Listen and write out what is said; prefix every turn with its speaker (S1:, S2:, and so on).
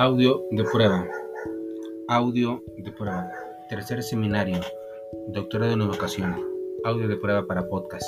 S1: Audio de prueba. Audio de prueba. Tercer seminario. Doctorado en educación. Audio de prueba para podcast.